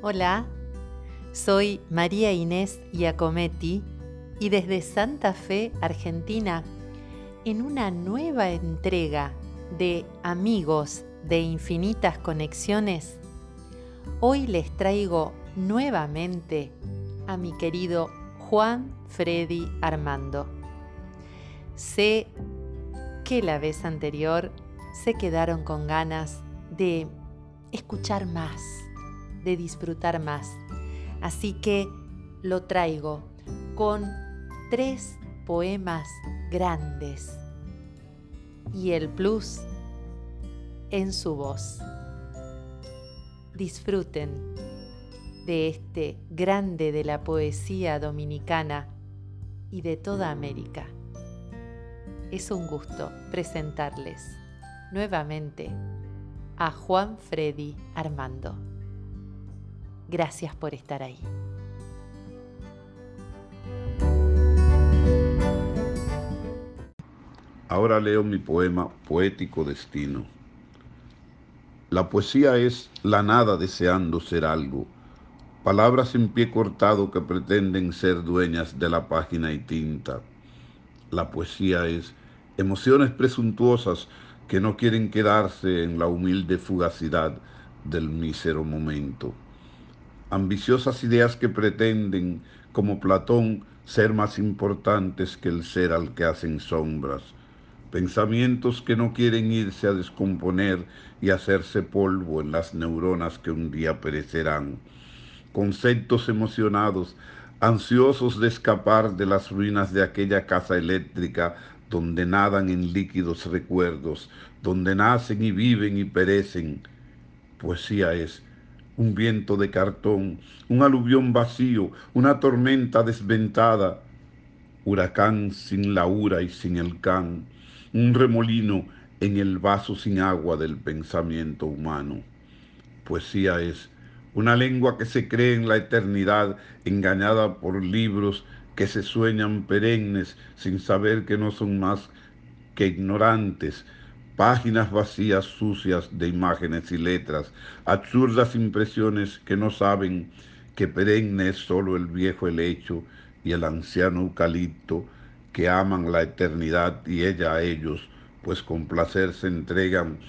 Hola, soy María Inés Iacometti y desde Santa Fe, Argentina, en una nueva entrega de Amigos de Infinitas Conexiones, hoy les traigo nuevamente a mi querido Juan Freddy Armando. Sé que la vez anterior se quedaron con ganas de escuchar más, de disfrutar más. Así que lo traigo con tres poemas grandes y el plus en su voz. Disfruten de este grande de la poesía dominicana y de toda América. Es un gusto presentarles nuevamente a Juan Freddy Armando. Gracias por estar ahí. Ahora leo mi poema Poético Destino. La poesía es la nada deseando ser algo, palabras en pie cortado que pretenden ser dueñas de la página y tinta. La poesía es emociones presuntuosas que no quieren quedarse en la humilde fugacidad del mísero momento. Ambiciosas ideas que pretenden, como Platón, ser más importantes que el ser al que hacen sombras. Pensamientos que no quieren irse a descomponer y hacerse polvo en las neuronas que un día perecerán. Conceptos emocionados, ansiosos de escapar de las ruinas de aquella casa eléctrica donde nadan en líquidos recuerdos, donde nacen y viven y perecen. Poesía es un viento de cartón, un aluvión vacío, una tormenta desventada, huracán sin la ura y sin el can, un remolino en el vaso sin agua del pensamiento humano. Poesía es una lengua que se cree en la eternidad, engañada por libros que se sueñan perennes sin saber que no son más que ignorantes, páginas vacías sucias de imágenes y letras, absurdas impresiones que no saben que perenne es solo el viejo helecho y el anciano eucalipto que aman la eternidad y ella a ellos, pues con placer se entregan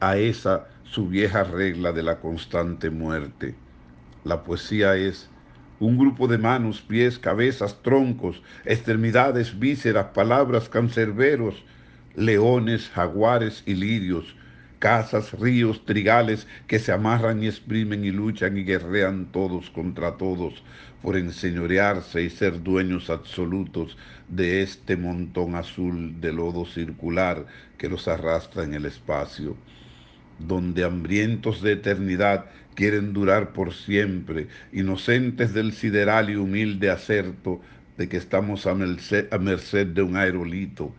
a esa su vieja regla de la constante muerte. La poesía es un grupo de manos, pies, cabezas, troncos, extremidades, vísceras, palabras, cancerberos, leones, jaguares y lirios, casas, ríos, trigales que se amarran y exprimen y luchan y guerrean todos contra todos por enseñorearse y ser dueños absolutos de este montón azul de lodo circular que los arrastra en el espacio donde hambrientos de eternidad quieren durar por siempre, inocentes del sideral y humilde acerto de que estamos a merced, de un aerolito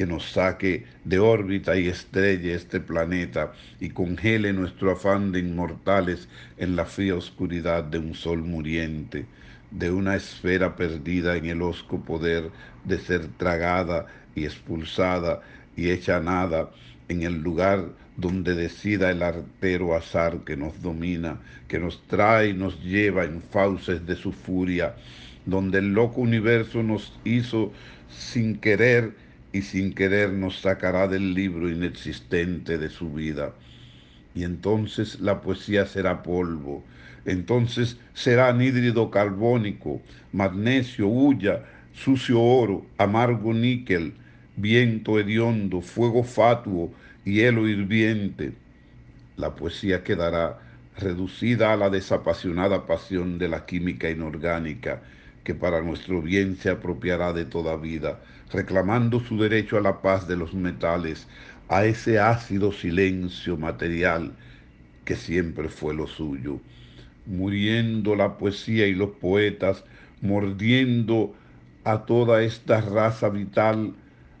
que nos saque de órbita y estrelle este planeta y congele nuestro afán de inmortales en la fría oscuridad de un sol muriente, de una esfera perdida en el osco poder de ser tragada y expulsada y hecha nada en el lugar donde decida el artero azar que nos domina, que nos trae y nos lleva en fauces de su furia, donde el loco universo nos hizo sin querer y sin querer nos sacará del libro inexistente de su vida. Y entonces la poesía será polvo, entonces será anhídrido carbónico, magnesio, hulla, sucio oro, amargo níquel, viento hediondo, fuego fatuo, hielo hirviente. La poesía quedará reducida a la desapasionada pasión de la química inorgánica que para nuestro bien se apropiará de toda vida, reclamando su derecho a la paz de los metales, a ese ácido silencio material que siempre fue lo suyo, muriendo la poesía y los poetas, mordiendo a toda esta raza vital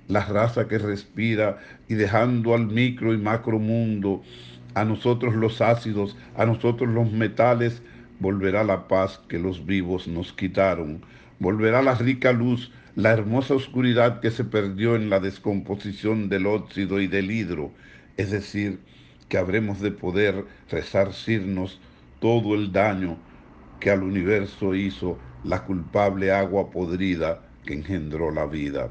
la raza que respira y dejando al micro y macro mundo, a nosotros los ácidos, a nosotros los metales, volverá la paz que los vivos nos quitaron, volverá la rica luz, la hermosa oscuridad que se perdió en la descomposición del óxido y del hidro, es decir, que habremos de poder resarcirnos todo el daño que al universo hizo la culpable agua podrida que engendró la vida.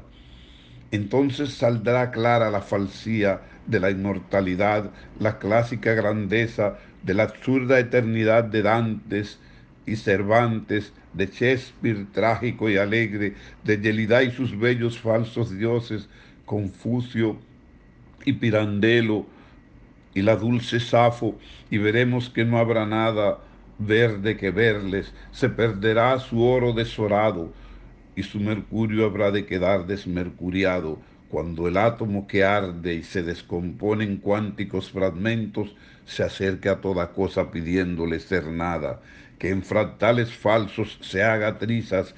Entonces saldrá clara la falsía de la inmortalidad, la clásica grandeza de la absurda eternidad de Dantes y Cervantes, de Shakespeare trágico y alegre, de Yelida y sus bellos falsos dioses, Confucio y Pirandello y la dulce Safo, y veremos que no habrá nada verde que verles, se perderá su oro desorado, y su mercurio habrá de quedar desmercuriado, cuando el átomo que arde y se descompone en cuánticos fragmentos se acerque a toda cosa pidiéndole ser nada, que en fractales falsos se haga trizas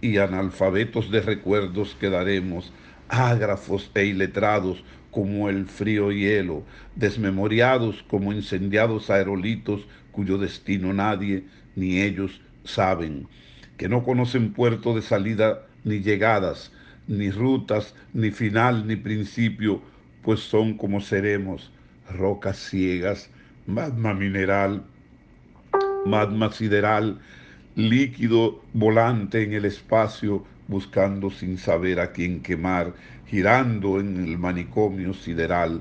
y analfabetos de recuerdos quedaremos, ágrafos e iletrados como el frío hielo, desmemoriados como incendiados aerolitos cuyo destino nadie ni ellos saben, que no conocen puerto de salida ni llegadas, ni rutas, ni final, ni principio, pues son como seremos, rocas ciegas, magma mineral, magma sideral, líquido volante en el espacio, buscando sin saber a quién quemar, girando en el manicomio sideral.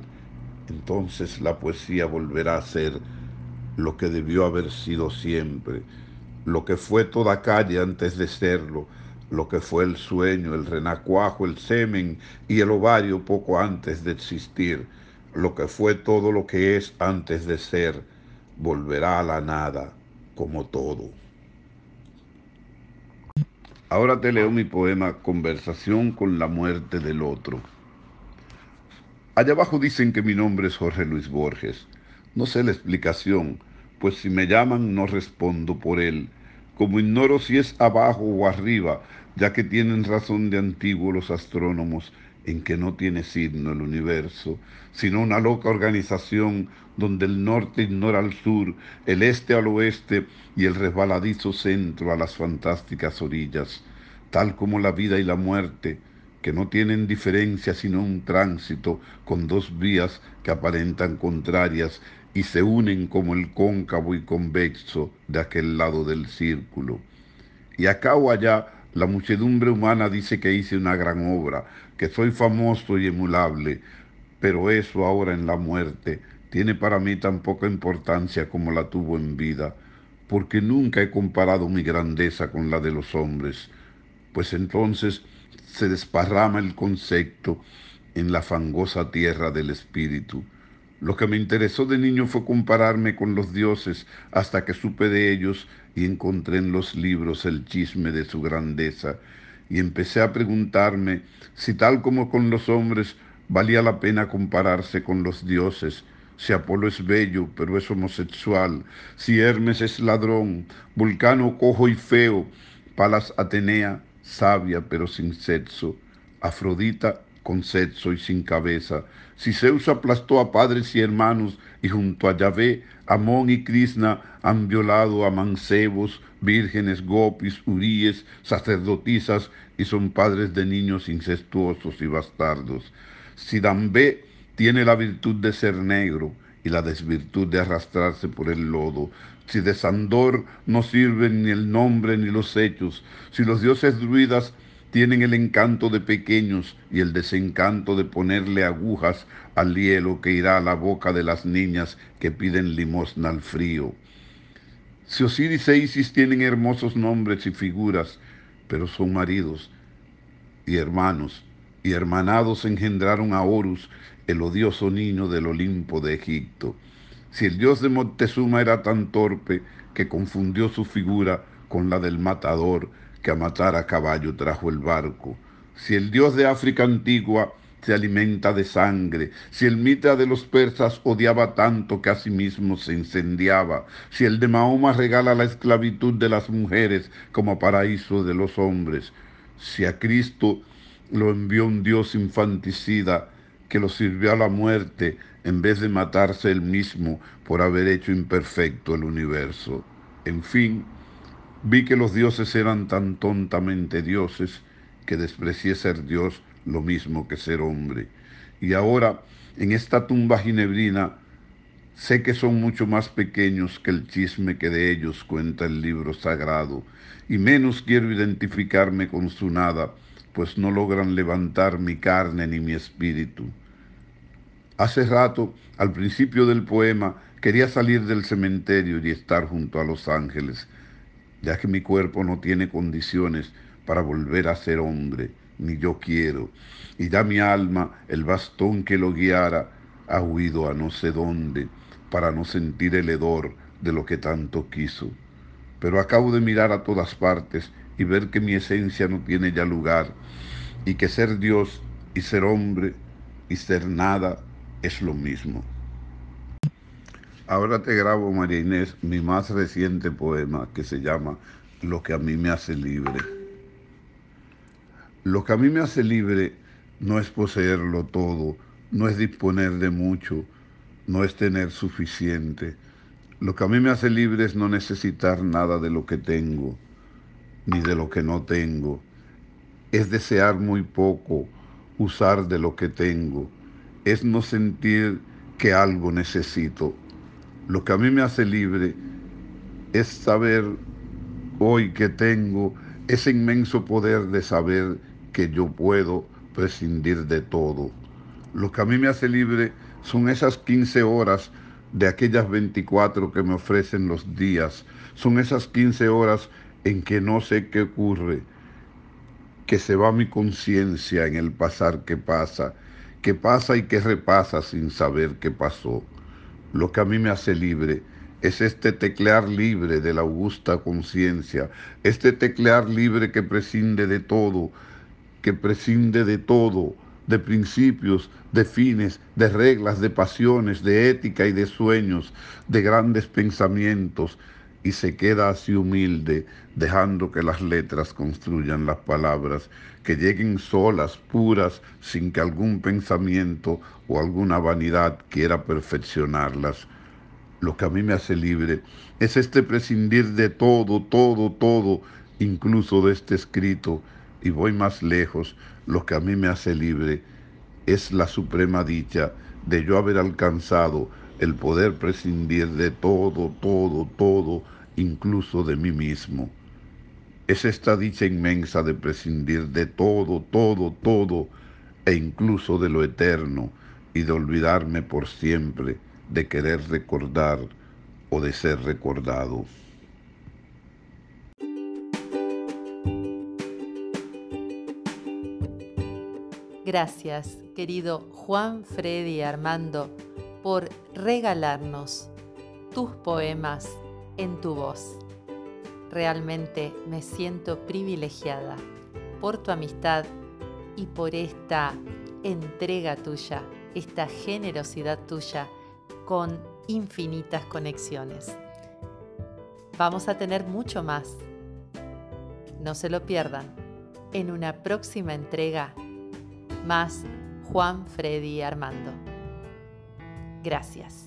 Entonces la poesía volverá a ser lo que debió haber sido siempre, lo que fue toda calle antes de serlo, lo que fue el sueño, el renacuajo, el semen y el ovario poco antes de existir, lo que fue todo lo que es antes de ser, volverá a la nada como todo. Ahora te leo mi poema Conversación con la muerte del otro. Allá abajo dicen que mi nombre es Jorge Luis Borges. No sé la explicación, pues si me llaman no respondo por él como ignoro si es abajo o arriba, ya que tienen razón de antiguo los astrónomos en que no tiene signo el universo, sino una loca organización donde el norte ignora al sur, el este al oeste y el resbaladizo centro a las fantásticas orillas, tal como la vida y la muerte, que no tienen diferencia sino un tránsito con dos vías que aparentan contrarias y se unen como el cóncavo y convexo de aquel lado del círculo. Y acá o allá la muchedumbre humana dice que hice una gran obra, que soy famoso y emulable, pero eso ahora en la muerte tiene para mí tan poca importancia como la tuvo en vida, porque nunca he comparado mi grandeza con la de los hombres, pues entonces se desparrama el concepto en la fangosa tierra del espíritu lo que me interesó de niño fue compararme con los dioses hasta que supe de ellos y encontré en los libros el chisme de su grandeza. Y empecé a preguntarme si tal como con los hombres valía la pena compararse con los dioses, si Apolo es bello pero es homosexual, si Hermes es ladrón, Vulcano cojo y feo, Palas Atenea sabia pero sin sexo, Afrodita con sexo y sin cabeza. Si Zeus aplastó a padres y hermanos y junto a Yahvé, Amón y Krishna han violado a mancebos, vírgenes, gopis, uríes, sacerdotisas y son padres de niños incestuosos y bastardos. Si Dambé tiene la virtud de ser negro y la desvirtud de arrastrarse por el lodo, si de Sandor no sirven ni el nombre ni los hechos, si los dioses druidas tienen el encanto de pequeños y el desencanto de ponerle agujas al hielo que irá a la boca de las niñas que piden limosna al frío. Si Osiris e Isis tienen hermosos nombres y figuras, pero son maridos y hermanos, y hermanados engendraron a Horus, el odioso niño del Olimpo de Egipto. Si el dios de Moctezuma era tan torpe que confundió su figura con la del matador, que a matar a caballo trajo el barco. Si el dios de África antigua se alimenta de sangre, si el Mitra de los persas odiaba tanto que a sí mismo se incendiaba, si el de Mahoma regala la esclavitud de las mujeres como paraíso de los hombres, si a Cristo lo envió un Dios infanticida que lo sirvió a la muerte en vez de matarse él mismo por haber hecho imperfecto el universo. En fin, Vi que los dioses eran tan tontamente dioses que desprecié ser Dios lo mismo que ser hombre. Y ahora, en esta tumba ginebrina, Sé que son mucho más pequeños que el chisme que de ellos cuenta el libro sagrado, y menos quiero identificarme con su nada, pues no logran levantar mi carne ni mi espíritu. Hace rato, al principio del poema, quería salir del cementerio y estar junto a los ángeles, ya que mi cuerpo no tiene condiciones para volver a ser hombre, ni yo quiero, y ya mi alma, el bastón que lo guiara, ha huido a no sé dónde, para no sentir el hedor de lo que tanto quiso. Pero acabo de mirar a todas partes y ver que mi esencia no tiene ya lugar, y que ser Dios y ser hombre y ser nada es lo mismo. Ahora te grabo, María Inés, mi más reciente poema que se llama Lo que a mí me hace libre. Lo que a mí me hace libre no es poseerlo todo, no es disponer de mucho, no es tener suficiente. Lo que a mí me hace libre es no necesitar nada de lo que tengo, ni de lo que no tengo. Es desear muy poco, usar de lo que tengo es no sentir que algo necesito. Lo que a mí me hace libre es saber hoy que tengo ese inmenso poder de saber que yo puedo prescindir de todo. Lo que a mí me hace libre son esas 15 horas de aquellas 24 que me ofrecen los días. Son esas 15 horas en que no sé qué ocurre, que se va mi conciencia en el pasar que pasa que pasa y que repasa sin saber qué pasó. Lo que a mí me hace libre es este teclear libre de la augusta conciencia, este teclear libre que prescinde de todo, que prescinde de todo, de principios, de fines, de reglas, de pasiones, de ética y de sueños, de grandes pensamientos, y se queda así humilde, dejando que las letras construyan las palabras, que lleguen solas, puras, sin que algún pensamiento o alguna vanidad quiera perfeccionarlas. Lo que a mí me hace libre es este prescindir de todo, todo, todo, incluso de este escrito, y voy más lejos, lo que a mí me hace libre es la suprema dicha de yo haber alcanzado el poder prescindir de todo, todo, todo, incluso de mí mismo. Es esta dicha inmensa de prescindir de todo, todo, todo, e incluso de lo eterno, y de olvidarme por siempre de querer recordar o de ser recordado. Gracias, querido Juan Freddy Armando, por regalarnos tus poemas en tu voz. Realmente me siento privilegiada por tu amistad y por esta entrega tuya, esta generosidad tuya con infinitas conexiones. Vamos a tener mucho más. No se lo pierdan. En una próxima entrega, más Juan Freddy Armando. Gracias.